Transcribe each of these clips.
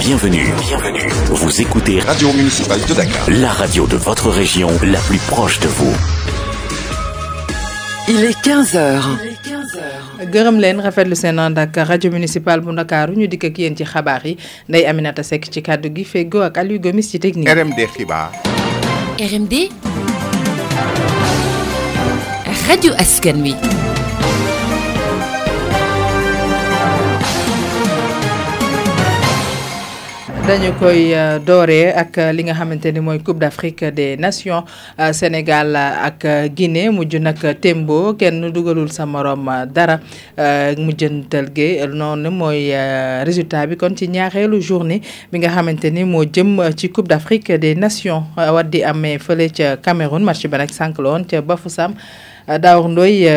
Bienvenue. Bienvenue. Vous écoutez Radio Municipale de Dakar. La radio de votre région, la plus proche de vous. Il est 15h. gërëm leen rafetlu seen ànd ak rajo municipal bu ndakaaru ñu dikk ak yéen ci xabaar yi Ndeye Aminata Seck ci kàddu gi feggoo ak Aliou Gomis ci technique. RMD xibaar. RMD. rajo askan wi. dañu koy dooree ak li nga xamante ni mooy Coupe d'Afrique des Nations Sénégal ak Guinée mujj nag tembo kenn dugalul sa morom dara Euh, mujjantal gi noonu mooy euh, résultat bi kon ci ñaareelu journée bi nga xamante ni moo jëm euh, ci Coupe d'Afrique des Nations war di amee fële ca Cameroun match ba nag sànq la woon ca Bafoussam Daawar Ndoye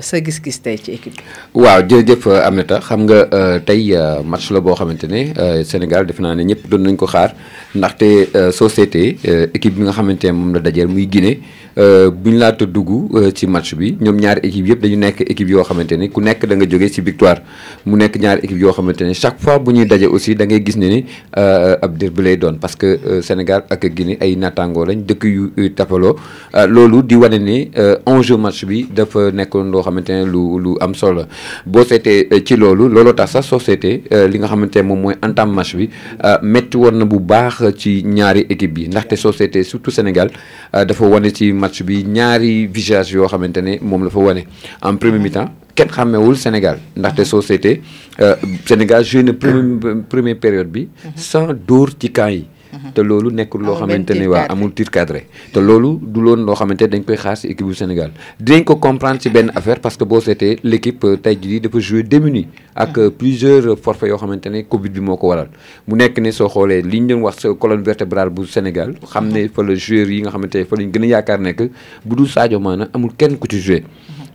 sa gis-gis tey ci équipe waaw jërëjëf Aminata xam nga tey match la boo xamante ne Sénégal defe naa ne ñëpp doon nañ ko xaar ndaxte société équipe bi nga xamante ne moom la dajeel muy Guinée. Euh, bu ñu laata dugg euh, ci match bi ñoom ñaari équipe yëpp dañu nekk équipe yoo xamante ni ku nekk da nga jógee ci victoire mu nekk ñaari équipe yoo xamante ni chaque fois bu ñuy daje aussi da ngay gis ne ni euh, ab dir bi lay doon parce que euh, Sénégal ak Guinée ay naataangoo lañ dëkk yu yu tapaloo Euh, loolu di wane ni euh, enjeu match bi dafa nekkoon loo xamante ne lu lu am solo la boo seetee euh, ci loolu looloo tax sax soo seetee euh, li nga xamante ne moom mooy entame match bi euh, métti woon na bu baax ci ñaari équipe yi ndaxte soo seetee surtout Sénégal euh, dafa wane ci match bi ñaari visage yoo xamante ne moom la fa wane en premier mi-temps kenn xàmmewul Sénégal ndaxte soo seetee euh, Sénégal joué na premier première période bi sans dóor ci camp yi te loolu nekkul loo Amul benn xamante ne tir waa cadré. amul tir cadré te loolu du loon loo xamante ne dañ koy xaar si équipe bu Sénégal dinañ ko comprendre ci benn affaire parce que boo seetee l' équipe euh, tey jii dafa joué démunie ak euh, plusieurs forfaits yoo xamante ne Covid bi moo ko waral mu nekk ne soo xoolee li ñu doon wax sa colonne vertébrale bu Sénégal xam ne fa la joueur yi nga xamante ne fa lañ gën a yaakaar nekk bu dul Sadio Mané amul kenn ku ci joué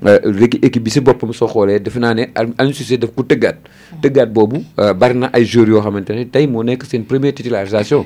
léegi équipe bi si boppam soo xoolee defe naa ne Aliou Cissé daf ko tëggaat tëggaat boobu bari na ay joueurs yoo xamante ne tey moo nekk seen première titularisation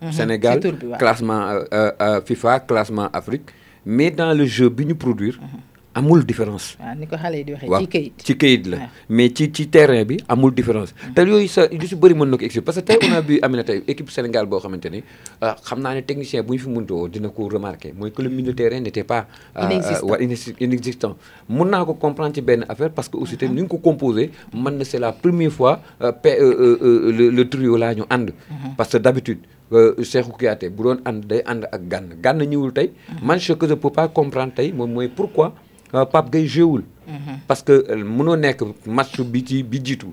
Mhm, Sénégal ci tur bi, waaw. classement euh, euh, euh, FIFA classement Afrique mais dans le jeu bi ñu produire amul différence waaw ni ko xale yi di waxee. waaw ci kayit ci kayit la Ouais. mais ci ci terrain bi amul différence te yooyu sa lu si bëri mën na ko expliquer parce que tey on a vu Amina tey équipe Sénégal boo xamante ni ah, xam naa ne technicien bu ñu fi mënta woo dina ko remarquer mooy que le milieu de terrain n'était pas ah, ah, Inexistant. wa- inex- inexistant mën naa ko comprendre ci benn affaire parce que aussi tamit ni nga ko composé man na c'est la première fois euh, pe- euh, euh, euh, le le trio laa ñu ànd. parce que d'habitude euh, Cheikhou Kouyaté bu doon ànd day ànd ak gànn gànn ñëwul tey. man ce que je peux pas comprendre tey moom mooy pourquoi euh, Pape Gueye jéewul. parce que euh, mënoo nekk match bi ci bi jiitu.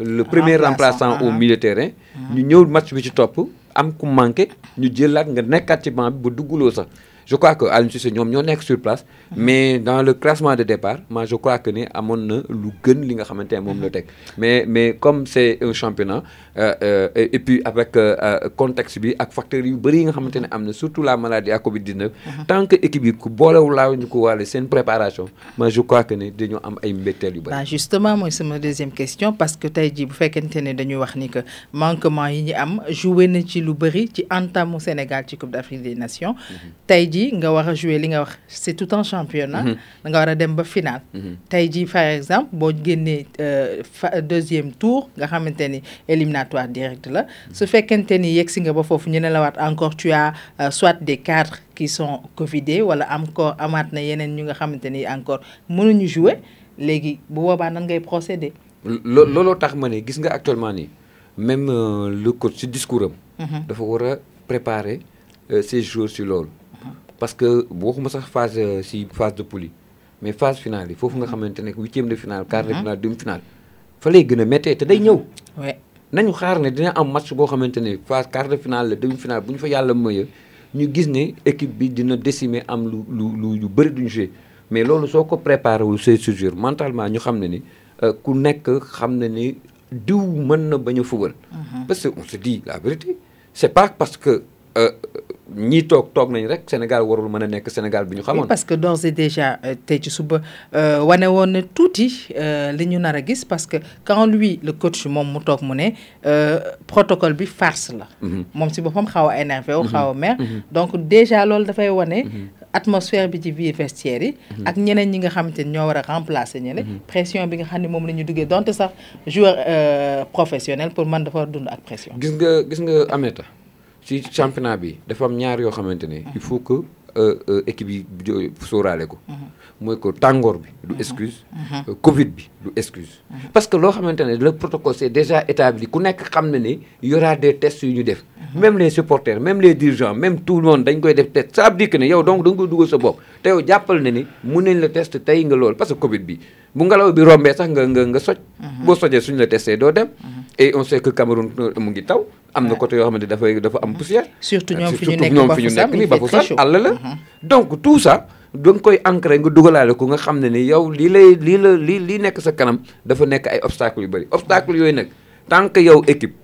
le premier Remplaçant, remplaçant au ah. milieu de terrain. ñu ñëw match bi ci topp am ku manqué ñu jëlaat nga nekkaat ci banc bi ba dugguloo sax. je crois que Aliou Cissé ñoom ñoo nekk sur place mais dans le classement de départ moi je crois que ne amoon na lu gën li nga xamante ne moom la teg mais mais comme c'est un championnat euh, euh, et et puis avec euh, euh, contexte bi ak facteurs yu bëri yi nga xamante ne am na surtout la maladie ak Covid 19 tant que équipe yi ku boolewul laa ñu ko waale seen préparation moi je crois que ne dañoo am ay mbetteel yu bari. Bah, justement mooy sama deuxième question parce que tey jii bu fekkente ne dañuy wax ni que manquement yi ñu am joué na ci lu bëri ci entamu Sénégal ci Coupe d'Afrique des Nations. Mhm. tey jii nga war a joué li nga wax c'est tout un championnat. Mhm. da nga war a dem ba final. Mhm. tey jii par exemple boo génnee euh, fa euh, deuxième tour nga xamante ni éliminatoire direct la su fekkente ni yegg si nga ba foofu ñu ne la waat encore tu as euh, soit des cadres qui sont covidés wala encore amaat na yeneen ñu nga xamante ni encore mënuñu jouer léegi bu boobaa nan ngay procéder. lo looloo tax ma ne gis nga actuellement nii même euh, le coach ci discours am. Mhm. dafa war a préparer ses joueurs ci loolu. Mhm. parce que waxuma sax phase ci phase de poule mais phase finale yi foofu nga xamante ne huitième de finale quart de mhm. finale demi finale fa lay gën a méttee te day ñëw nañu xaar ne dina am match boo xamante ne phase quart de finale la demi finale bu ñu fa yàlla mëyee ñu gis ne équipe bi dina décimer am lu lu lu lu bëri duñu joué mais loolu soo ko préparé wul c'est sûr mentalement ñu xam ne ni euh, ku nekk xam ne ni diw mën na bañ a fubal mhm. parce que on se dit la vérité c'est pas parce que euh, ñii toog toog nañ rek Sénégal warul mën a nekk Sénégal bi ñu xamoon. parce que d'ores et déjà euh, tey ci suba euh, wane woon na tuuti euh, li ñu nar a gis parce que quand lui le coach moom mu toog mu ne euh, protocole bi farce la. moom si boppam xaw a énervé wu xaw a mer. donc déjà loolu dafay wane. atmosphère bi ci biir vestiaire yi. ak ñeneen ñi nga xamante ni ñoo war a remplacer ñeneen. pression bi nga xam ne moom la ñu duggee donte sax joueur euh, professionnel pour man dafa dund ak pression. gis nga gis nga Aminata ci championnat bi dafa am ñaar yoo xamante ne. il faut que euh, euh, équipe yi jo- sóoraale ko. mooy ko tàngoor bi du excuse. euh, Covid bi du excuse. parce que loo xamante ne le protocole c'est déjà établi ku nekk xam na ni y aura des tests yu ñu def. même les supporters même les dirigeants même tout le monde dañ koy def test ça veut dire que ne yow donc da nga koy dugal sa bopp te yow jàppal na ni mun nañ la test tey nga lool parce que Covid bi. bu ngelaw bi rombee sax nga nga nga soj boo sojee suñ la testé doo dem et on sait que Cameroun euh, mu ngi taw am na côté yoo xam ne dafay dafa am poussière Surtout ñoom fi ñu surtout nekk ñoom fi ñu Bafoussam, nekk il ni fait très Bafoussam chaud. àll la donc tout ça da nga koy ancré nga dugalaale ko nga xam ne ni yow lii lay lii la lii lii nekk sa kanam dafa nekk ay obstacles yu bëri obstacles yooyu nag tant que yow équipe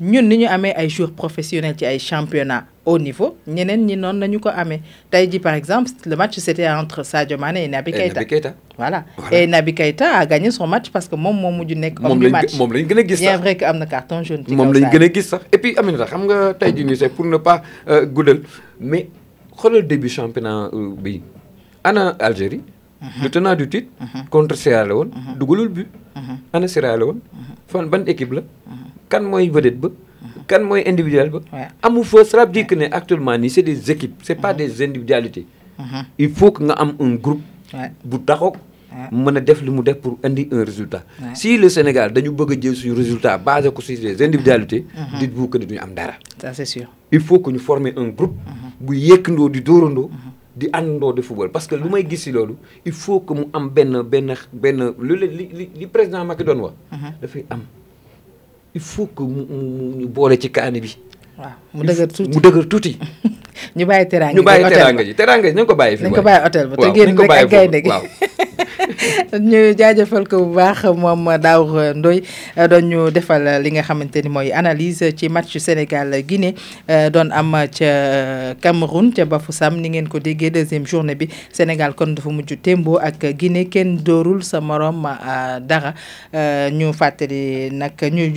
ñun ni ñu amee ay joueurs professionnels ci ay championnat au niveau ñeneen ñi noonu nañu ko amee tey ji par exemple le match c'était entre Sadio Mané et Naby Keita Keita voilà et Naby Keita a gagné son match parce que moom moo mujj nekk homme du match moom lañ gën a gis bien vrai que am na carton jaune ci moom lañ gën a gis sax et puis Aminata xam nga tey ji nii c'est pour ne pas guddal mais xoolal début championnat bi ana Algérie du tenant du titre. contre Sierra Leone. dugalul but. ana Sierra Leone. fan ban équipe la. kan mooy vedette ba. kan mooy individuel ba. Ouais. amu fa cela veut dire que ne actuellement nii c'est des équipes c'est pas des individualités. il faut que nga am un groupe. Ouais. bu taxaw. mën a def li mu def pour indi un résultat. Ouais. si le Sénégal dañu bëgg a jël suñu résultat basé ko sur les individualités. dites-vous que ne duñu am dara. ça c'est sûr. il faut que ñu former un groupe. bu yëkkandoo di dóorandoo. di àndandoo di football parce que lu may gis si loolu il faut que mu am benn benn benn lu leen li li li président Macky doon wax. dafay am il faut que mu mu mu ñu boole ci kaani bi. waaw mu dëgër tuuti mu dëgër tuuti. ñu bàyyi teraanga ñu bàyyi teraanga ji teraanga ji nañ ko bàyyi fi nañ ko bàyyi hôtel ba te waaw génn nañ ko rek bàyyi ak gaynde gi waaw. ñu jaajëfal ko bu baax moom Daour Ndoye doon ñu defal li nga xamante ni mooy analyse ci match Sénégal Guinée Euh, doon am ca euh, Cameroun ca Bafoussam ni ngeen ko déggee deuxième journée bi Sénégal kon dafa mujj témbo ak Guinée kenn dóorul sa morom euh, dara ñu fàttali nag ñu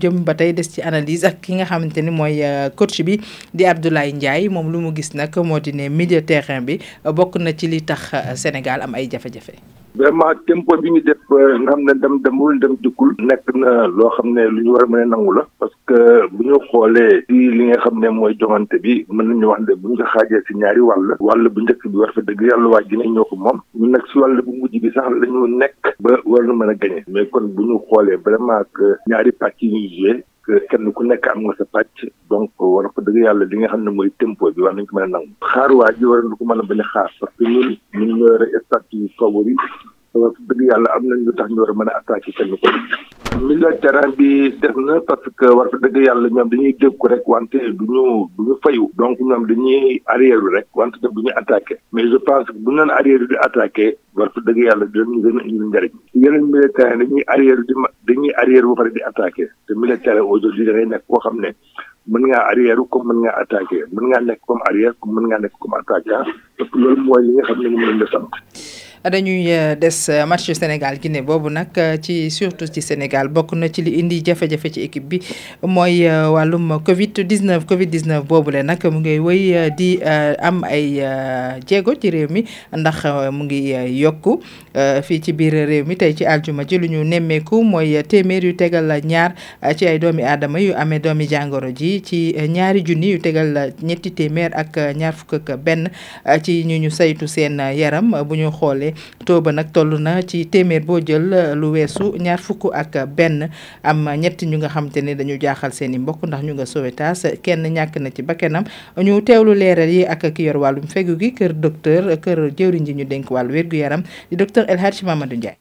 jëm ba tey des ci analyse ak ki nga xamante ni mooy coach bi di Abdoulaye Ndiaye moom lu mu gis nag moo di ne milieu terrain bi bokk na ci li tax Sénégal am ay jafe-jafe. vraiment tempo bi ñu def euh, nga xam ne dem demul dem dikkul nekk na loo xam ne lu ñu war a mën a nangu la parce que bu ñu xoolee ci li nga xam ne mooy joŋante bi mën nañu wax ne bu ñu ko xaajee si ñaari wàll wàll bu njëkk bi war fa dëgg yàlla waa Guinée ñoo ko moom ñu nag si wàll bu mujj bi sax la ñu nekk ba war na mën a gagné mais kon bu ñu xoolee vraiment que ñaari pàcc yi ñuy joué kenn ku nekk am nga sa pàcc donc war ko dëgg yàlla li nga xam ne mooy tempo bi war nañ ko mën a nangu xaar waa ji war na ko mën a bañ a xaar parce que ñun ñun ñoo yore statut favori war ko dëgg yàlla am nañ lu tax ñu war a mën a attaqué kenn ko milieu terrain bi def na parce que war ko dëgg yàlla ñoom dañuy déggu rek wante du ñu du ñu fayu donc ñoom dañuy arrière rek wante daf du ñu attaqué mais je pense que bu ñu leen arrière di attaqué war fa dëgg yàlla dinañu gën a indi njariñ yeneen militaires yi dañuy arrière di ma dañuy arrière ba pare di attaqué te militaire aujourd'hui da ngay nekk koo xam ne mën ngaa arrière comme mën ngaa attaqué mën ngaa nekk comme arrière comme mën ngaa nekk comme attaquant parce que loolu mooy li nga xam ne moom lañ la sant dañuy des match Sénégal Guinée boobu nag ci surtout ci Sénégal bokk na ci li indi jafe-jafe ci équipe bi mooy wàllum Covid 19 Covid 19 boobu le nag mu ngay wéy di am ay jéego ci réew mi ndax euh, mu ngi euh, yokku euh, fii ci biir réew mi tey ci aljuma ji lu ñu nemmeeku mooy téeméer yu tegal ñaar ci ay doomi aadama yu amee doomi jàngoro ji ci ñaari junni yu tegal ñetti téeméer ak ñaar fukk ak benn ci ñu ñu saytu seen yaram bu ñu xoolee taux ba nag toll na ci téeméer boo jël lu weesu ñaar fukk ak benn am ñett ñu nga xam te ne dañu jaaxal seen i mbokk ndax ñu nga Sowétas kenn ñàkk na ci bakkanam ñu teewlu leeral yi ak ki yor wàllum fegu gi kër docteur kër jëwriñ ji ñu dénk wàllu wér-gu-yaram di docteur El Hadj Mamadou Ndiaye.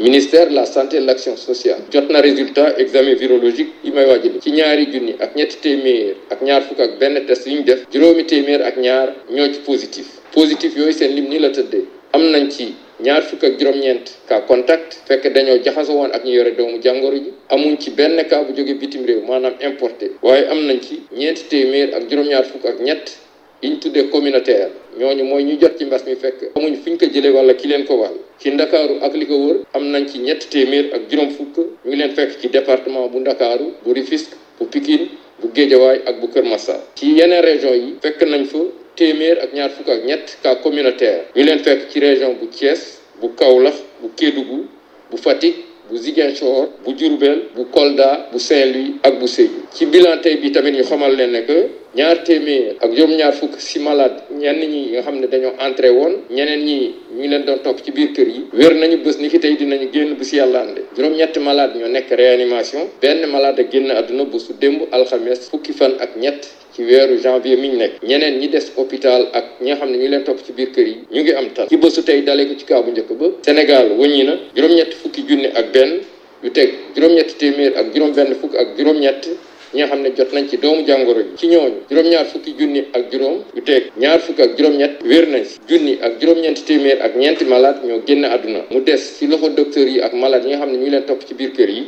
ministère de la santé et de l'action sociale jot na résultat examen virologique yi may waaj ci ñaari junni ak ñetti téeméer ak ñaar fukk ak benn test yu ñu def juróomi téeméer ak ñaar ñoo ci positif positif yooyu seen lim nii la tëddee am nañ ci ñaar fukk ak juróom-ñeent cas contact fekk dañoo jaxasoo woon ak ñu yore doomu jàngoro ji amuñ ci benn cas bu jóge bitim réew maanaam importé waaye am nañ ci ñeenti téeméer ak juróom-ñaar fukk ak ñett yi ñu tuddee communautaire ñooñu mooy ñu jot ci mbas mi fekk amuñ fi ñu ko jëlee wala ki leen ko wàll ci ndakaaru ak li ko wër am nañ ci ñett téeméer ak juróom fukk ñu ngi leen fekk ci département bu ndakaaru bu Rufisque bu Pikine bu Géejawaay ak bu Kër Massar ci yeneen région yi fekk nañ fa téeméer ak ñaar fukk ak ñett cas communautaire ñu leen fekk ci région bu Thiès bu Kaolack bu Kédougou bu Fatick bu Ziguinchor bu Diourbel bu Kolda bu Saint-Louis ak bu Sédhiou ci bilan tey bi tamit ñu xamal leen ne que ñaar téeméer ak juróom-ñaar fukk si malade ñenn ñi nga xam ne dañoo entré woon ñeneen ñi ñu ngi leen doon topp ci biir kër yi wér nañu bés ni ki tey dinañu génn bu si yàlla ànde juróom-ñetti malade ñoo nekk réanimation benn malade a génn àdduna bu su démb alxames fukki fan ak ñett ci weeru janvier mi ñu nekk ñeneen ñi des hôpital ak ñi nga xam ne ñu leen topp ci biir kër yi ñu ngi am tan ci bésu tey dalee ko ci kaa bu njëkk ba Sénégal wëññi na juróom-ñetti fukki junne ak benn lu teg juróom-ñetti téeméer ak juróom-benn fukk ak juróom-ñett ñi nga xam ne jot nañ ci doomu jàngoro ji ci ñooñu juróom-ñaar fukki junni ak juróom lu teg ñaar fukk ak juróom-ñett wér nañ si junni ak juróom-ñeenti téeméer ak ñeenti malade ñoo génn àdduna mu des ci loxo docteur yi ak malade yi nga xam ne ñu ngi leen topp ci biir kër yi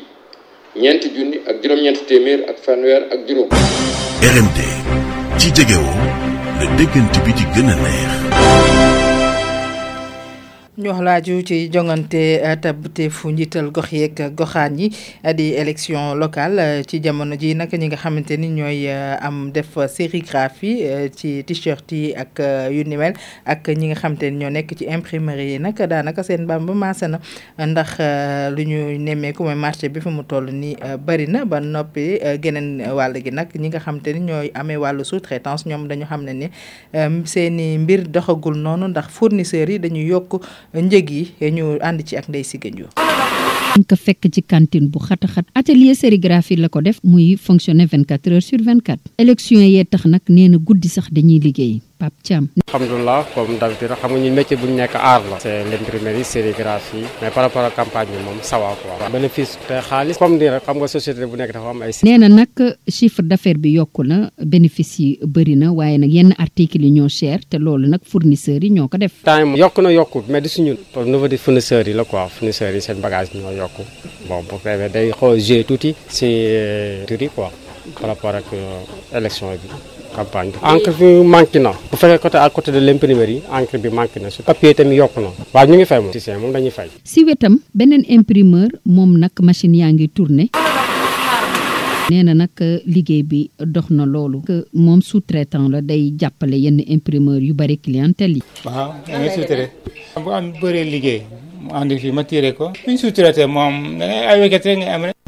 ñeenti junni ak juróom-ñeenti téeméer ak fanweer ak juróom. RMD ci jegewoo la déggante bi di gën a neex. ñu wax laaju ci jongante eh, tabteefu njiital gox yeeg goxaan yi eh, di élection locale eh, ci jamono ji nag ñi nga xamante ni ñooy am def sérigraphie ci t-shirt yi ak yu ni mel ak ñi nga xamante ni ñoo nekk ci imprimerie yi nag daanaka seen bamba maase na ndax lu ñu nemmeeku mooy marché bi fi mu toll nii bari na ba noppi geneen wàll gi nag ñi nga xamante ni ñooy amee wàllu sous-traitance ñoom dañu xam ne ni seeni mbir doxagul noonu ndax fournisseurs yi dañu yokk njëg yi ñu ànd ci ak Ndeye Siga Ndiour ñu ko fekk ci cantine bu xataxat atelier sérigraphie la ko def muy fonctionner 24 heures sur 24 élection yee tax nag nee na guddi sax dañuy liggéey Pape Thiam. alhamdulilah comme d'habitude rek xam nga ñun métier bu ñu nekk art la. c'est l'imprimerie sérigraphie mais par rapport ak campagne bi moom ça va quoi. bénéfice te xaalis comme ni rek xam nga société bu nekk dafa am ay. nee na nag chiffre d'affaires bi yokku na bénéfice yi bëri na waaye nag yenn articles yi ñoo cher te loolu nag fournisseurs yi ñoo ko def. temps moom yokku na yokku mais du si ñun. au niveau des fournisseurs yi la quoi fournisseurs yi seen bagage ñoo yokku bon bu fekkee day xaw a joué tuuti si tuuti quoi par rapport ak élection bi. campagne bi encre bi manqué na bu fekkee côté à côté de l'imprimerie encre bi manqué na su papier tamit yokku na waaw ñu ngi fay moom si moom dañuy fay si wetam beneen imprimeur moom nag machine yaa ngi tourné nee na nag liggéey bi dox na loolu que moom sous-traitant la day jàppale yenn imprimeur yu bëri clientèle yi waaw da ngay sous-traité bu am bëree liggéey mu ànd fii ma tiré ko suñ sous-traité moom da ngay ay wékkate nga am rek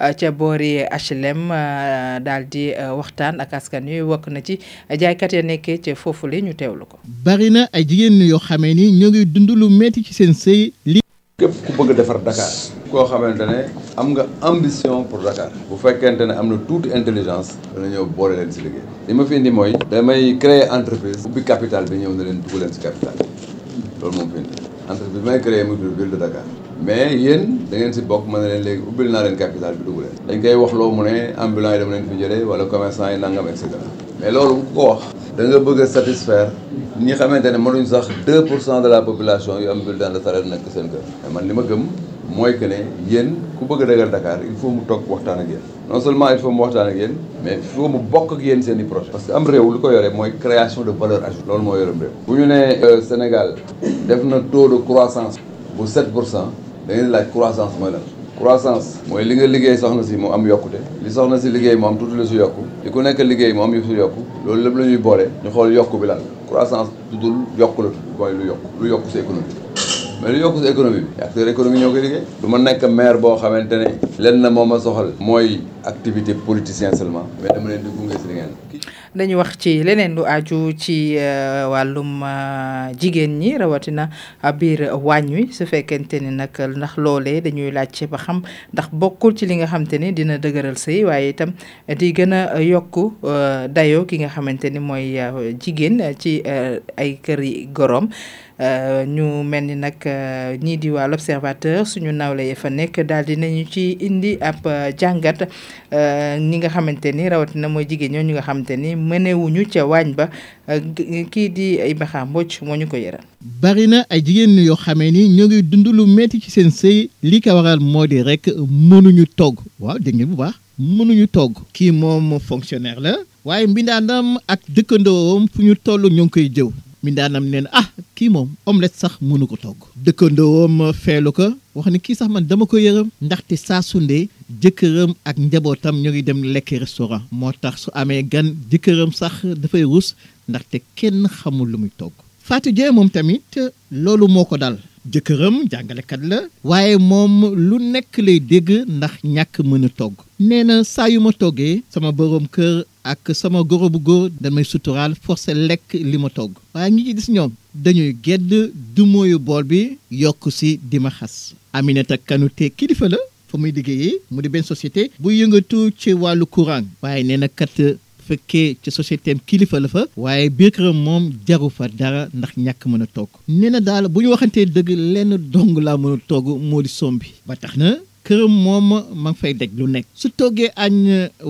Euh, ca boori HLM euh, daal di euh, waxtaan ak askan wi wokk na ci jaaykat ya nekkee ca foofu li ñu teewlu ko. bari na ay jigéen ñi yoo xamee ni ñoo ngi dund lu metti ci seen sëy li. képp ku bëgg defar Dakar. koo xamante ne am nga ambition pour Dakar. bu fekkente ne am na tuuti intelligence. dana ñëw boole leen si liggéey. li ma fi indi mooy. damay créer entreprise. ubbi capital bi ñëw na leen dugg leen si capital loolu moom fi indi. entreprise bi may créé muy tudd ville de Dakar mais yéen da ngeen si bokk mën na leen léegi ubbil naa leen capital bi dugg leen dañ koy wax loo mu ne ambulant yi dama leen fi jëlee wala commerçant yi nangam et cetera mais loolu ku ko wax da nga bëgg a satisfaire ñi xamante ne mënuñ sax 2 pour cent de la population yu am bulletin de salaire nekk seen kër mais man li ma gëm mooy que ne yéen ku bëgg a dëgër Dakar il faut mu toog waxtaan ak yéen non seulement il faut mu waxtaan ak yéen mais il faut mu bokk ak yéen seen i projet parce que am réew lu ko yore mooy création de valeur ajoutée loolu moo yore réew bu ñu nee Sénégal def na taux de croissance bu 7 pour cent da ngeen laaj croissance mooy lan croissance mooy li nga liggéey soxna si mu am yokkute li soxna si liggéey mu am tuuti la su yokku li ku nekk liggéey mu am yu su yokku loolu lépp la ñuy boole ñu xool yokku bi lan croissance tuddul yokku la tudd mooy lu yokku lu yokku si économie mais lu yokku si économie bi acteur économie ñoo koy liggéey du ma nekk maire boo xamante ne lenn moo ma soxal mooy activité politicien seulement mais dama leen di gunge si li ngeen dañu wax ci leneen lu aju ci euh, wàllum euh, jigéen ñi rawatina euh, biir waañ wi su fekkente ni nag ndax loolee dañuy laaj ba xam ndax bokkul ci li nga xamante ni dina dëgëral sëy waaye itam di gën a yokk dayoo ki nga xamante ni mooy jigéen ci ay kër yi goroom Euh, ñu mel ni nag euh, ñii di waa l'observateur suñu nawle ya fa nekk daal di nañu ci indi ab euh, jàngat ñi nga xamante ni rawatina mooy jigéen ñoo ñu nga xamante ni mënewuñu ca waañ ba kii di Ibrahima Mbodj moo ñu ko yëral. bari na ay jigéen yoo xamee ni ñoo ngi dund lu metti ci seen sëy li ko waral moo di rek mënuñu togg waaw dégg bu baax mënuñu togg. kii moom fonctionnaire la. waaye mbindaanam ak dëkkandoom fu ñu toll ñu ngi koy jëw mbindaanam nee na ah kii moom omelette sax mënu ko togg dëkkandoom feelu ko wax ni kii sax man dama ko yërëm ndaxte saa sundee jëkkëram ak njabootam ñu ngi dem lekk restaurant moo tax su amee gan jëkkëram sax dafay rus ndaxte kenn xamul lu muy togg Fatou Dieng moom tamit loolu moo ko dal jëkkëram jàngalekat la waaye moom lu nekk lay dégg ndax ñàkk mën a togg nee na saa yu ma toggee sama boroom kër ak sama goro bu góor damay suturaal forcé lekk li ma togg waaye ñi ci gis ñoom dañuy gedd du mooyu bool bi yokk si di ma xas Aminata Kanouté kilifa la fa muy liggéeyee mu di benn société bu yëngatu ci wàllu courant waaye nee na kat fekkee ci société am kilifa la fa waaye biir këram moom jaru fa dara ndax ñàkk mën a toog nee na daal bu ñu waxantee dëgg lenn dong laa mën a toog moo di sombi ba tax na këram moom ma ngi fay daj lu nekk su toggee añ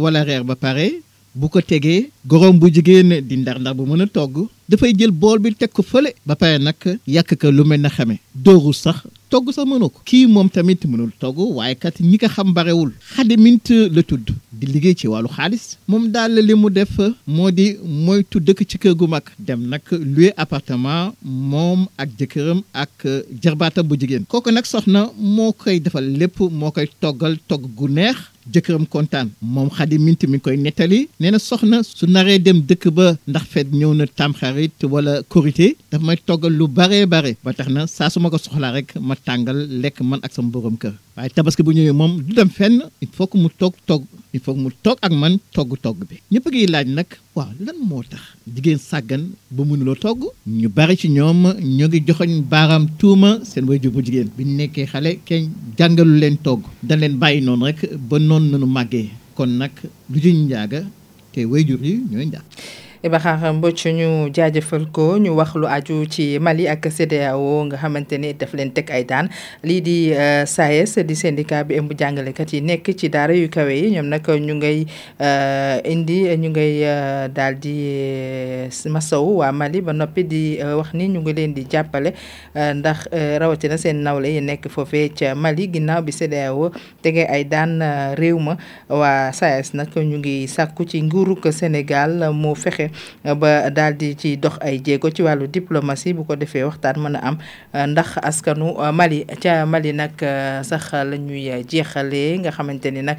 wala reer ba pare bu ko tegee goroom bu jigéen di ndar ndar bu mën a togg dafay jël bool bi teg ko fële ba pare nag yàq ko lu mel na xame dooru sax togg sax mënu ko kii moom tamit mënul togg waaye kat ñi ko xam barewul xadi mint la tudd di liggéey ci wàllu xaalis moom daal li mu def moo di moytu dëkk ci kër gu mag dem nag loué appartement moom ak jëkkëram ak jarbaatam bu jigéen kooku nag soxna moo koy defal lépp moo koy toggal togg gu neex jëkkëram kontaan moom xadi mint mi ngi koy nettali nee na soxna su naree dem dëkk ba ndax feet ñëw na tamxarit wala korité daf may toggal lu baree bare ba tax na saa su ma ko soxlaa rek ma tàngal lekk man ak sama borom kër waaye tabaski bu ñëwee moom du dem fenn il faut que mu toog togg il faut mu toog ak man togg togg bi ñëpp ngi laaj nag waaw lan moo tax jigéen sàggan ba mënuloo togg ñu bari ci ñoom ñoo ngi joxoñ baaraam tuuma seen waajur bu jigéen bi ñu nekkee xale kenn jàngalu leen togg dañ leen bàyyi noonu rek ba noonu nanu màggee kon nag lu jëñ njaaga te waajur yi ñooy njaag Iba Xaar Mbodj ñu jaajëfal ko ñu wax lu aju ci Mali ak CEDEAO nga xamante ni daf leen teg ay daan lii di euh, SAES e di syndicat bi ëmb jàngalekat yi nekk ci daara yu kawe yi ñoom nag ñu ngay Euh, indi ñu ngay euh, daal di euh, masawu waa Mali ba noppi di wax ni ñu ngi leen di jàppale ndax rawatina seen nawle yi nekk foofee ca Mali ginnaaw bi CEDEAO tege ay daan réew ma waa SAES e nag ñu ngi sàkku ci nguurug Sénégal moo fexe ba daal di ci dox ay jéego ci wàllu diplomatie bu ko defee waxtaan mën a am ndax askanu Mali ca Mali nag sax la ñuy jeexalee nga xamante ni nag